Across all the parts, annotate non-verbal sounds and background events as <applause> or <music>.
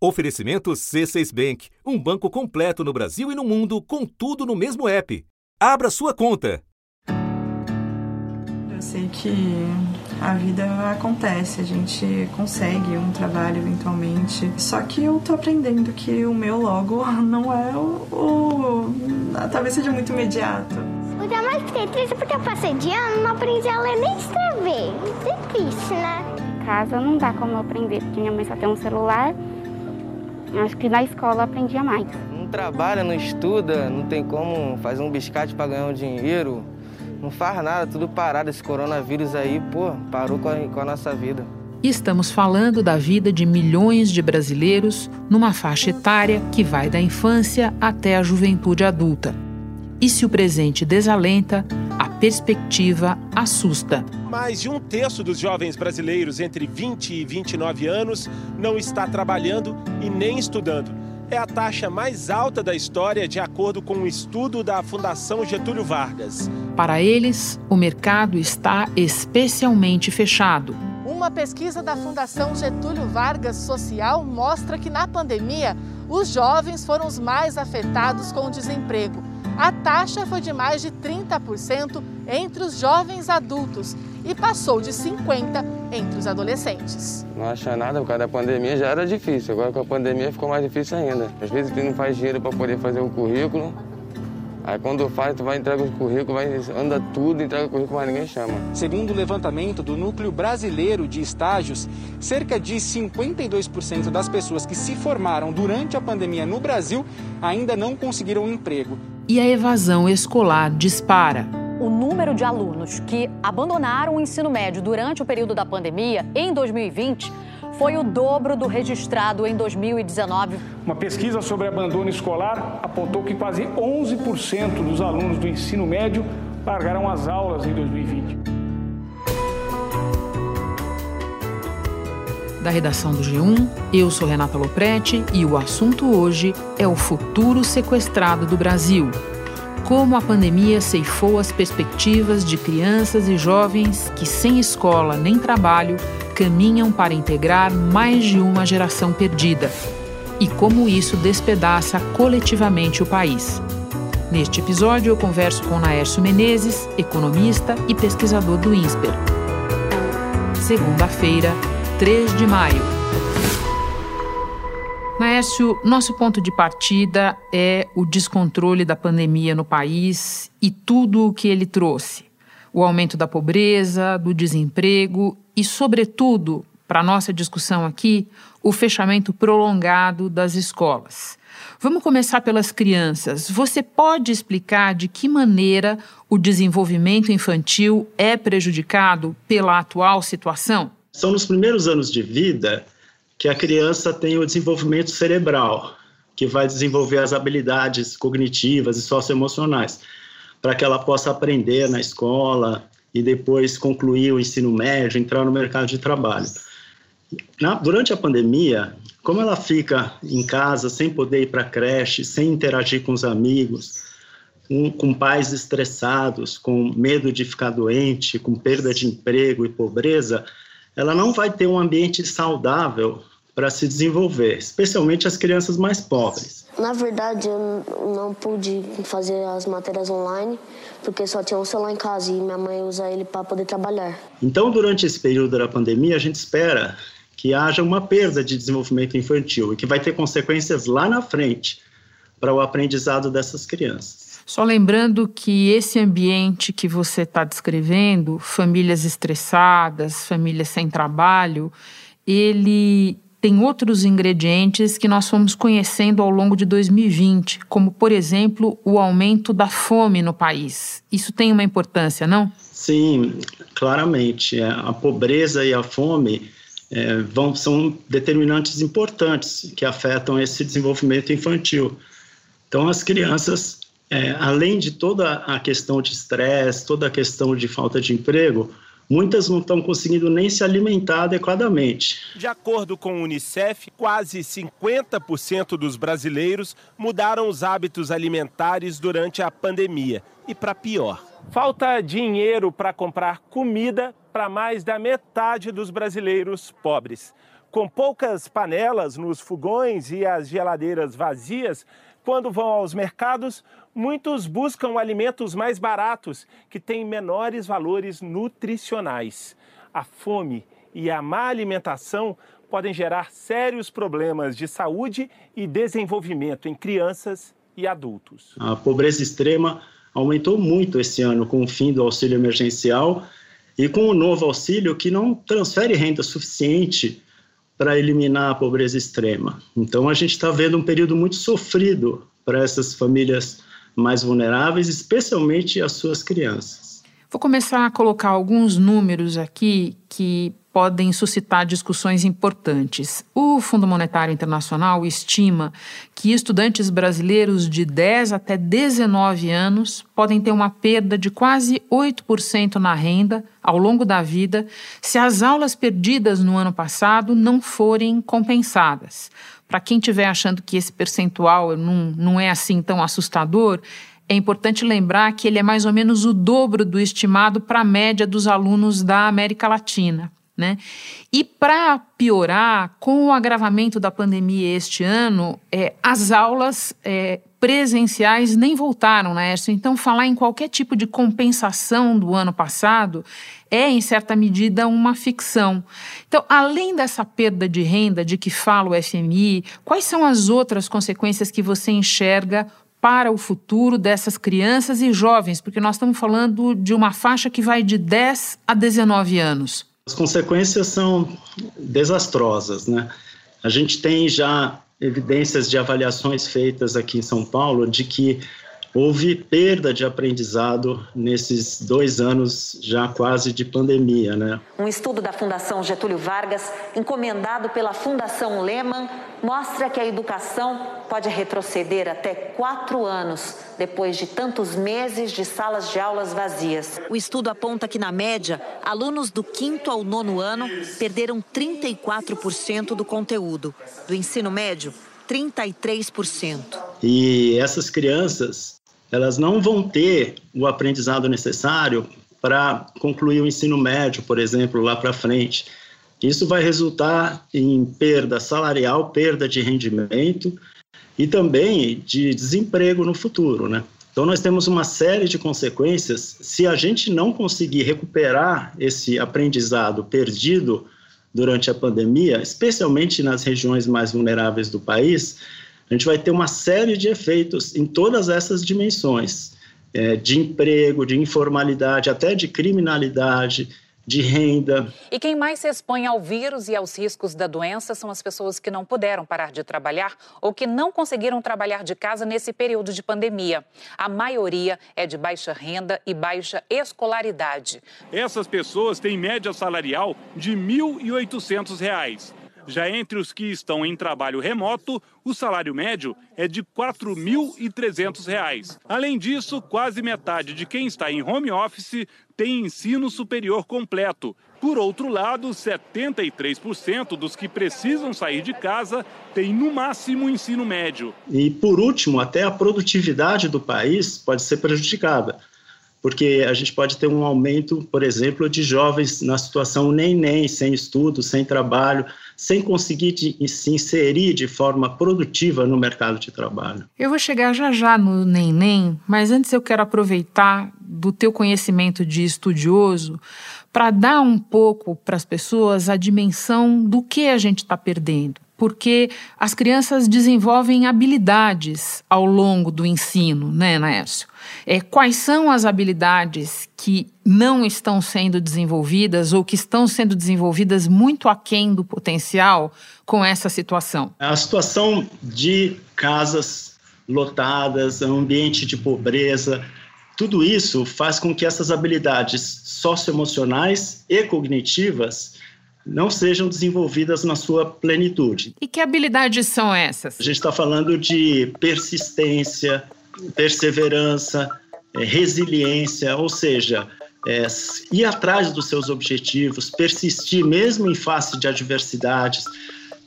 Oferecimento C6 Bank, um banco completo no Brasil e no mundo, com tudo no mesmo app. Abra sua conta. Eu sei que a vida acontece, a gente consegue um trabalho eventualmente. Só que eu tô aprendendo que o meu logo <laughs> não é o. o talvez seja muito imediato. O que eu mais fiquei triste porque eu passei de ano, não aprendi a ler nem escrever. Difícil, né? Em casa não dá como eu aprender, porque minha mãe só tem um celular. Acho que na escola eu aprendia mais. Não trabalha, não estuda, não tem como fazer um biscate para ganhar um dinheiro. Não faz nada, tudo parado. Esse coronavírus aí, pô, parou com a, com a nossa vida. Estamos falando da vida de milhões de brasileiros numa faixa etária que vai da infância até a juventude adulta. E se o presente desalenta, perspectiva assusta. Mais de um terço dos jovens brasileiros entre 20 e 29 anos não está trabalhando e nem estudando. É a taxa mais alta da história, de acordo com um estudo da Fundação Getúlio Vargas. Para eles, o mercado está especialmente fechado. Uma pesquisa da Fundação Getúlio Vargas Social mostra que na pandemia, os jovens foram os mais afetados com o desemprego a taxa foi de mais de 30% entre os jovens adultos e passou de 50% entre os adolescentes. Não acha nada, por causa da pandemia já era difícil, agora com a pandemia ficou mais difícil ainda. Às vezes tu não faz dinheiro para poder fazer o currículo, Aí quando faz, tu vai entregar o currículo, vai, anda tudo, entrega o currículo, mas ninguém chama. Segundo o levantamento do Núcleo Brasileiro de Estágios, cerca de 52% das pessoas que se formaram durante a pandemia no Brasil ainda não conseguiram um emprego e a evasão escolar dispara. O número de alunos que abandonaram o ensino médio durante o período da pandemia em 2020 foi o dobro do registrado em 2019. Uma pesquisa sobre abandono escolar apontou que quase 11% dos alunos do ensino médio largaram as aulas em 2020. Da redação do G1. Eu sou Renata Loprete e o assunto hoje é o futuro sequestrado do Brasil. Como a pandemia ceifou as perspectivas de crianças e jovens que, sem escola nem trabalho, caminham para integrar mais de uma geração perdida. E como isso despedaça coletivamente o país. Neste episódio, eu converso com Naércio Menezes, economista e pesquisador do INSPER. Segunda-feira, 3 de maio. Maércio, nosso ponto de partida é o descontrole da pandemia no país e tudo o que ele trouxe. O aumento da pobreza, do desemprego e, sobretudo, para nossa discussão aqui, o fechamento prolongado das escolas. Vamos começar pelas crianças. Você pode explicar de que maneira o desenvolvimento infantil é prejudicado pela atual situação? São nos primeiros anos de vida que a criança tem o desenvolvimento cerebral, que vai desenvolver as habilidades cognitivas e socioemocionais, para que ela possa aprender na escola e depois concluir o ensino médio, entrar no mercado de trabalho. Na, durante a pandemia, como ela fica em casa sem poder ir para a creche, sem interagir com os amigos, com, com pais estressados, com medo de ficar doente, com perda de emprego e pobreza, ela não vai ter um ambiente saudável para se desenvolver, especialmente as crianças mais pobres. Na verdade, eu não pude fazer as matérias online porque só tinha um celular em casa e minha mãe usa ele para poder trabalhar. Então, durante esse período da pandemia, a gente espera que haja uma perda de desenvolvimento infantil e que vai ter consequências lá na frente para o aprendizado dessas crianças. Só lembrando que esse ambiente que você está descrevendo, famílias estressadas, famílias sem trabalho, ele tem outros ingredientes que nós fomos conhecendo ao longo de 2020, como, por exemplo, o aumento da fome no país. Isso tem uma importância, não? Sim, claramente. É, a pobreza e a fome é, vão, são determinantes importantes que afetam esse desenvolvimento infantil. Então, as crianças é, além de toda a questão de estresse, toda a questão de falta de emprego, muitas não estão conseguindo nem se alimentar adequadamente. De acordo com o Unicef, quase 50% dos brasileiros mudaram os hábitos alimentares durante a pandemia. E para pior, falta dinheiro para comprar comida para mais da metade dos brasileiros pobres. Com poucas panelas nos fogões e as geladeiras vazias, quando vão aos mercados, muitos buscam alimentos mais baratos, que têm menores valores nutricionais. A fome e a má alimentação podem gerar sérios problemas de saúde e desenvolvimento em crianças e adultos. A pobreza extrema aumentou muito esse ano com o fim do auxílio emergencial e com o novo auxílio que não transfere renda suficiente para eliminar a pobreza extrema. Então a gente está vendo um período muito sofrido para essas famílias mais vulneráveis, especialmente as suas crianças. Vou começar a colocar alguns números aqui que podem suscitar discussões importantes. O Fundo Monetário Internacional estima que estudantes brasileiros de 10 até 19 anos podem ter uma perda de quase 8% na renda ao longo da vida se as aulas perdidas no ano passado não forem compensadas. Para quem estiver achando que esse percentual não, não é assim tão assustador, é importante lembrar que ele é mais ou menos o dobro do estimado para a média dos alunos da América Latina. Né? E para piorar, com o agravamento da pandemia este ano, é, as aulas é, presenciais nem voltaram, Laércio. Então, falar em qualquer tipo de compensação do ano passado é, em certa medida, uma ficção. Então, além dessa perda de renda de que fala o FMI, quais são as outras consequências que você enxerga para o futuro dessas crianças e jovens? Porque nós estamos falando de uma faixa que vai de 10 a 19 anos. As consequências são desastrosas, né? A gente tem já evidências de avaliações feitas aqui em São Paulo de que houve perda de aprendizado nesses dois anos já quase de pandemia, né? Um estudo da Fundação Getúlio Vargas, encomendado pela Fundação Lehman, mostra que a educação pode retroceder até quatro anos depois de tantos meses de salas de aulas vazias. O estudo aponta que, na média, alunos do quinto ao nono ano perderam 34% do conteúdo. Do ensino médio, 33%. E essas crianças elas não vão ter o aprendizado necessário para concluir o ensino médio, por exemplo, lá para frente. Isso vai resultar em perda salarial, perda de rendimento e também de desemprego no futuro, né? Então nós temos uma série de consequências se a gente não conseguir recuperar esse aprendizado perdido durante a pandemia, especialmente nas regiões mais vulneráveis do país, a gente vai ter uma série de efeitos em todas essas dimensões, é, de emprego, de informalidade, até de criminalidade, de renda. E quem mais se expõe ao vírus e aos riscos da doença são as pessoas que não puderam parar de trabalhar ou que não conseguiram trabalhar de casa nesse período de pandemia. A maioria é de baixa renda e baixa escolaridade. Essas pessoas têm média salarial de R$ 1.800. Já entre os que estão em trabalho remoto, o salário médio é de R$ 4.300. Além disso, quase metade de quem está em home office tem ensino superior completo. Por outro lado, 73% dos que precisam sair de casa têm no máximo ensino médio. E por último, até a produtividade do país pode ser prejudicada porque a gente pode ter um aumento, por exemplo, de jovens na situação nem-nem, sem estudo, sem trabalho, sem conseguir de, se inserir de forma produtiva no mercado de trabalho. Eu vou chegar já já no nem-nem, mas antes eu quero aproveitar do teu conhecimento de estudioso para dar um pouco para as pessoas a dimensão do que a gente está perdendo porque as crianças desenvolvem habilidades ao longo do ensino, né, Naércio? É, quais são as habilidades que não estão sendo desenvolvidas ou que estão sendo desenvolvidas muito aquém do potencial com essa situação? A situação de casas lotadas, ambiente de pobreza, tudo isso faz com que essas habilidades socioemocionais e cognitivas não sejam desenvolvidas na sua plenitude. E que habilidades são essas? A gente está falando de persistência, perseverança, é, resiliência, ou seja, é, ir atrás dos seus objetivos, persistir mesmo em face de adversidades.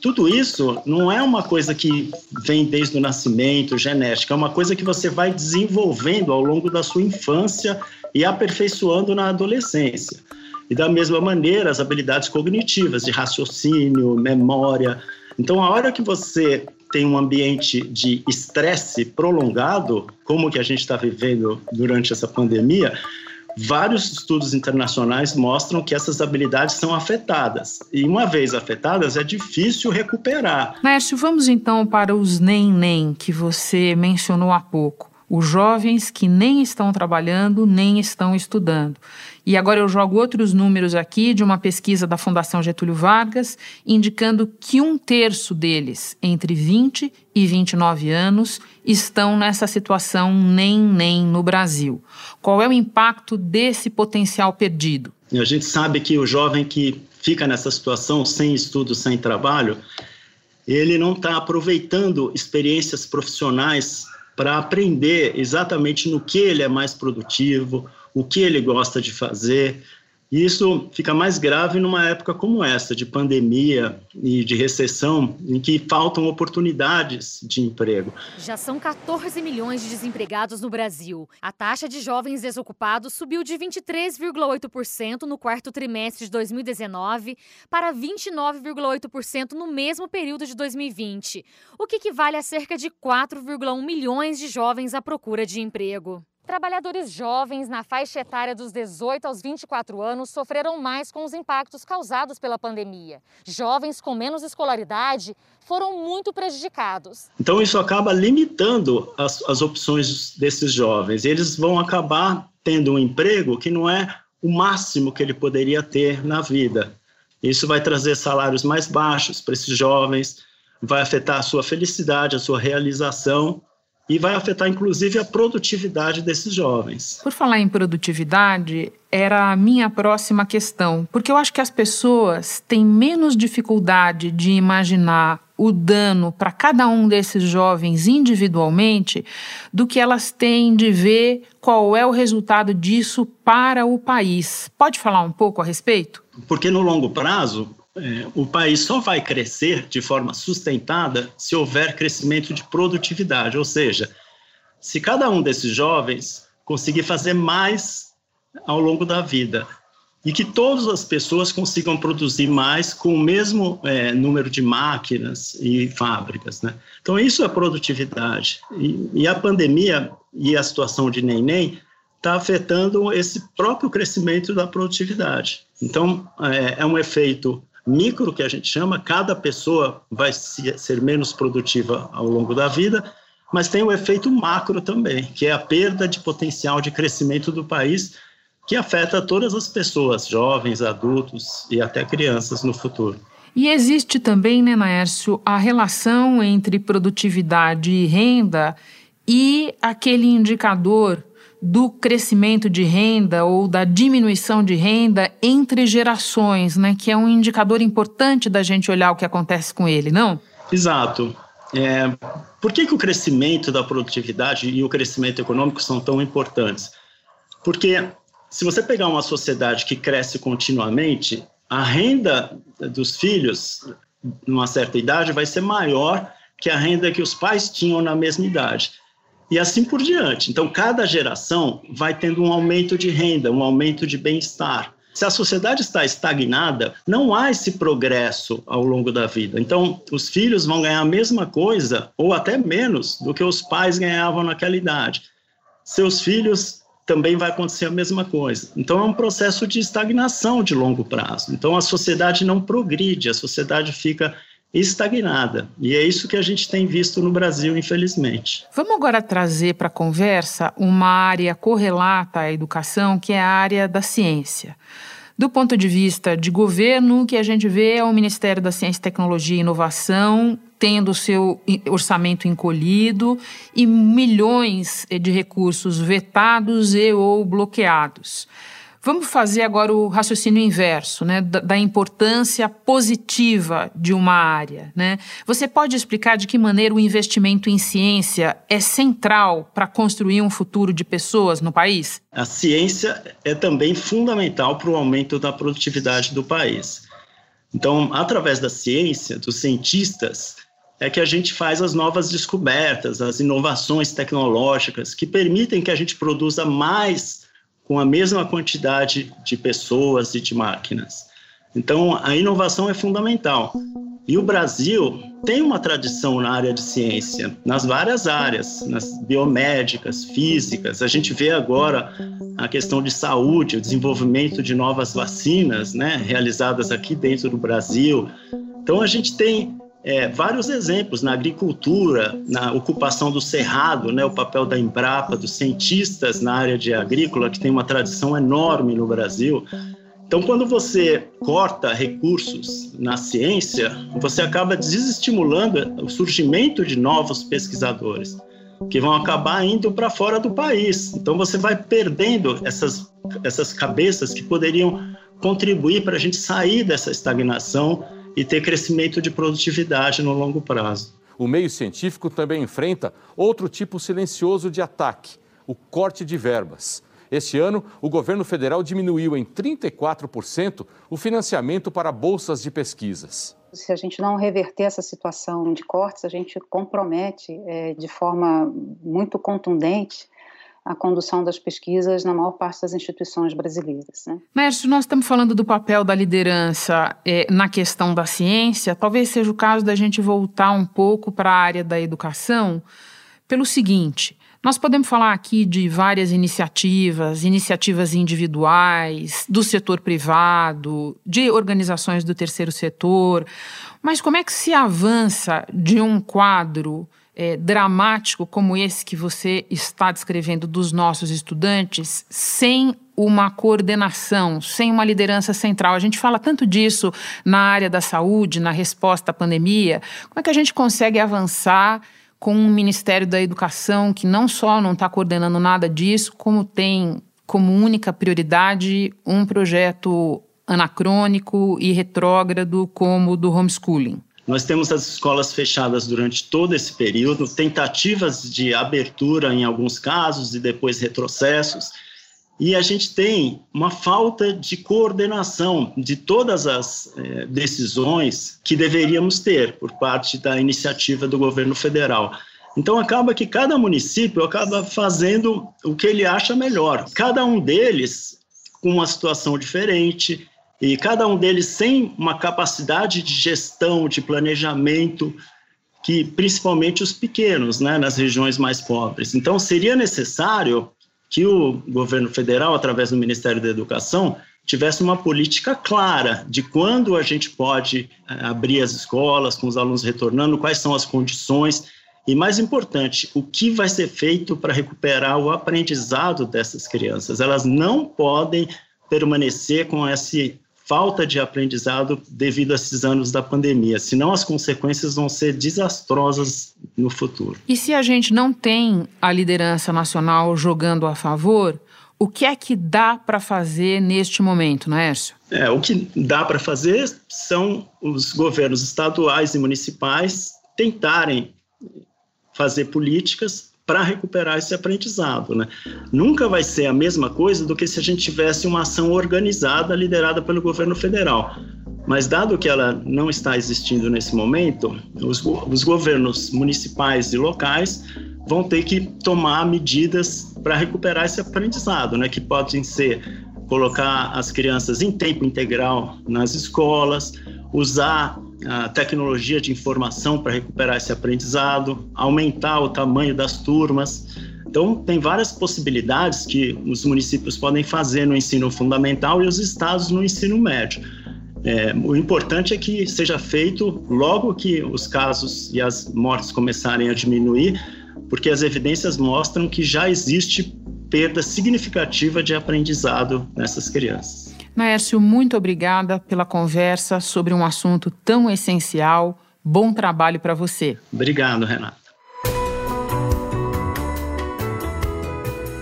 Tudo isso não é uma coisa que vem desde o nascimento, genética, é uma coisa que você vai desenvolvendo ao longo da sua infância e aperfeiçoando na adolescência. E da mesma maneira, as habilidades cognitivas, de raciocínio, memória. Então, a hora que você tem um ambiente de estresse prolongado, como que a gente está vivendo durante essa pandemia, vários estudos internacionais mostram que essas habilidades são afetadas. E uma vez afetadas, é difícil recuperar. Mércio, vamos então para os nem-nem que você mencionou há pouco. Os jovens que nem estão trabalhando, nem estão estudando. E agora eu jogo outros números aqui de uma pesquisa da Fundação Getúlio Vargas, indicando que um terço deles, entre 20 e 29 anos, estão nessa situação nem-nem no Brasil. Qual é o impacto desse potencial perdido? A gente sabe que o jovem que fica nessa situação, sem estudo, sem trabalho, ele não está aproveitando experiências profissionais para aprender exatamente no que ele é mais produtivo, o que ele gosta de fazer. E isso fica mais grave numa época como essa, de pandemia e de recessão, em que faltam oportunidades de emprego. Já são 14 milhões de desempregados no Brasil. A taxa de jovens desocupados subiu de 23,8% no quarto trimestre de 2019 para 29,8% no mesmo período de 2020, o que equivale a cerca de 4,1 milhões de jovens à procura de emprego. Trabalhadores jovens na faixa etária dos 18 aos 24 anos sofreram mais com os impactos causados pela pandemia. Jovens com menos escolaridade foram muito prejudicados. Então, isso acaba limitando as, as opções desses jovens. Eles vão acabar tendo um emprego que não é o máximo que ele poderia ter na vida. Isso vai trazer salários mais baixos para esses jovens, vai afetar a sua felicidade, a sua realização e vai afetar inclusive a produtividade desses jovens. Por falar em produtividade, era a minha próxima questão, porque eu acho que as pessoas têm menos dificuldade de imaginar o dano para cada um desses jovens individualmente do que elas têm de ver qual é o resultado disso para o país. Pode falar um pouco a respeito? Porque no longo prazo, é, o país só vai crescer de forma sustentada se houver crescimento de produtividade, ou seja, se cada um desses jovens conseguir fazer mais ao longo da vida e que todas as pessoas consigam produzir mais com o mesmo é, número de máquinas e fábricas, né? Então isso é produtividade e, e a pandemia e a situação de neném está afetando esse próprio crescimento da produtividade. Então é, é um efeito micro, que a gente chama, cada pessoa vai ser menos produtiva ao longo da vida, mas tem o efeito macro também, que é a perda de potencial de crescimento do país, que afeta todas as pessoas, jovens, adultos e até crianças no futuro. E existe também, né, Naércio, a relação entre produtividade e renda e aquele indicador do crescimento de renda ou da diminuição de renda entre gerações, né? Que é um indicador importante da gente olhar o que acontece com ele, não? Exato. É, por que, que o crescimento da produtividade e o crescimento econômico são tão importantes? Porque se você pegar uma sociedade que cresce continuamente, a renda dos filhos, numa certa idade, vai ser maior que a renda que os pais tinham na mesma idade e assim por diante. Então, cada geração vai tendo um aumento de renda, um aumento de bem-estar. Se a sociedade está estagnada, não há esse progresso ao longo da vida. Então, os filhos vão ganhar a mesma coisa, ou até menos, do que os pais ganhavam naquela idade. Seus filhos também vai acontecer a mesma coisa. Então, é um processo de estagnação de longo prazo. Então, a sociedade não progride, a sociedade fica estagnada. E é isso que a gente tem visto no Brasil, infelizmente. Vamos agora trazer para a conversa uma área correlata à educação, que é a área da ciência. Do ponto de vista de governo, o que a gente vê é o Ministério da Ciência, Tecnologia e Inovação tendo seu orçamento encolhido e milhões de recursos vetados e ou bloqueados. Vamos fazer agora o raciocínio inverso, né, da, da, importância positiva de uma área. Né? Você pode explicar de que maneira o investimento em ciência é central para construir um futuro de pessoas no país? A ciência é também fundamental para o aumento da produtividade do país. Então, através da ciência, dos cientistas, é que a gente faz as novas descobertas, as inovações tecnológicas que permitem que a gente produza mais com a mesma quantidade de pessoas e de máquinas. Então, a inovação é fundamental. E o Brasil tem uma tradição na área de ciência, nas várias áreas, nas biomédicas, físicas. A gente vê agora a questão de saúde, o desenvolvimento de novas vacinas, né, realizadas aqui dentro do Brasil. Então, a gente tem é, vários exemplos na agricultura, na ocupação do cerrado, né, o papel da Embrapa, dos cientistas na área de agrícola, que tem uma tradição enorme no Brasil. Então, quando você corta recursos na ciência, você acaba desestimulando o surgimento de novos pesquisadores que vão acabar indo para fora do país. Então, você vai perdendo essas, essas cabeças que poderiam contribuir para a gente sair dessa estagnação e ter crescimento de produtividade no longo prazo. O meio científico também enfrenta outro tipo silencioso de ataque: o corte de verbas. Este ano, o governo federal diminuiu em 34% o financiamento para bolsas de pesquisas. Se a gente não reverter essa situação de cortes, a gente compromete é, de forma muito contundente a condução das pesquisas na maior parte das instituições brasileiras. Né? Mércio, nós estamos falando do papel da liderança é, na questão da ciência. Talvez seja o caso da gente voltar um pouco para a área da educação pelo seguinte: nós podemos falar aqui de várias iniciativas, iniciativas individuais, do setor privado, de organizações do terceiro setor, mas como é que se avança de um quadro é, dramático como esse que você está descrevendo dos nossos estudantes sem uma coordenação, sem uma liderança central. A gente fala tanto disso na área da saúde, na resposta à pandemia. Como é que a gente consegue avançar? com um Ministério da Educação que não só não está coordenando nada disso, como tem como única prioridade um projeto anacrônico e retrógrado como o do homeschooling. Nós temos as escolas fechadas durante todo esse período, tentativas de abertura em alguns casos e depois retrocessos e a gente tem uma falta de coordenação de todas as é, decisões que deveríamos ter por parte da iniciativa do governo federal. Então acaba que cada município acaba fazendo o que ele acha melhor. Cada um deles com uma situação diferente e cada um deles sem uma capacidade de gestão, de planejamento que principalmente os pequenos, né, nas regiões mais pobres. Então seria necessário que o governo federal, através do Ministério da Educação, tivesse uma política clara de quando a gente pode eh, abrir as escolas com os alunos retornando, quais são as condições e, mais importante, o que vai ser feito para recuperar o aprendizado dessas crianças. Elas não podem permanecer com esse falta de aprendizado devido a esses anos da pandemia, senão as consequências vão ser desastrosas no futuro. E se a gente não tem a liderança nacional jogando a favor, o que é que dá para fazer neste momento, Naércio? É, o que dá para fazer são os governos estaduais e municipais tentarem fazer políticas para recuperar esse aprendizado. Né? Nunca vai ser a mesma coisa do que se a gente tivesse uma ação organizada liderada pelo governo federal. Mas, dado que ela não está existindo nesse momento, os, os governos municipais e locais vão ter que tomar medidas para recuperar esse aprendizado, né? que podem ser colocar as crianças em tempo integral nas escolas, usar a tecnologia de informação para recuperar esse aprendizado, aumentar o tamanho das turmas. Então, tem várias possibilidades que os municípios podem fazer no ensino fundamental e os estados no ensino médio. É, o importante é que seja feito logo que os casos e as mortes começarem a diminuir, porque as evidências mostram que já existe perda significativa de aprendizado nessas crianças. Naércio, muito obrigada pela conversa sobre um assunto tão essencial. Bom trabalho para você. Obrigado, Renata.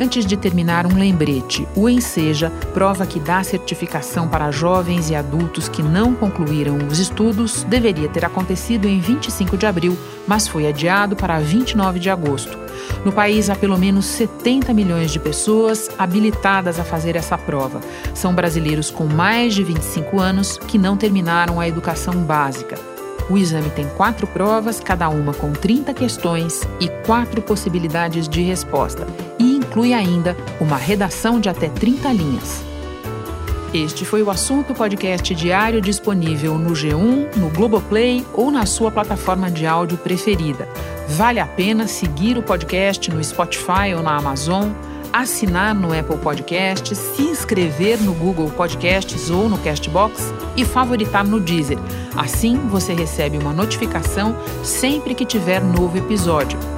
Antes de terminar, um lembrete: o Enseja, prova que dá certificação para jovens e adultos que não concluíram os estudos, deveria ter acontecido em 25 de abril, mas foi adiado para 29 de agosto. No país há pelo menos 70 milhões de pessoas habilitadas a fazer essa prova. São brasileiros com mais de 25 anos que não terminaram a educação básica. O exame tem quatro provas, cada uma com 30 questões e quatro possibilidades de resposta. E inclui ainda uma redação de até 30 linhas. Este foi o assunto podcast diário disponível no G1, no Globoplay ou na sua plataforma de áudio preferida. Vale a pena seguir o podcast no Spotify ou na Amazon, assinar no Apple Podcasts, se inscrever no Google Podcasts ou no Castbox e favoritar no Deezer. Assim você recebe uma notificação sempre que tiver novo episódio.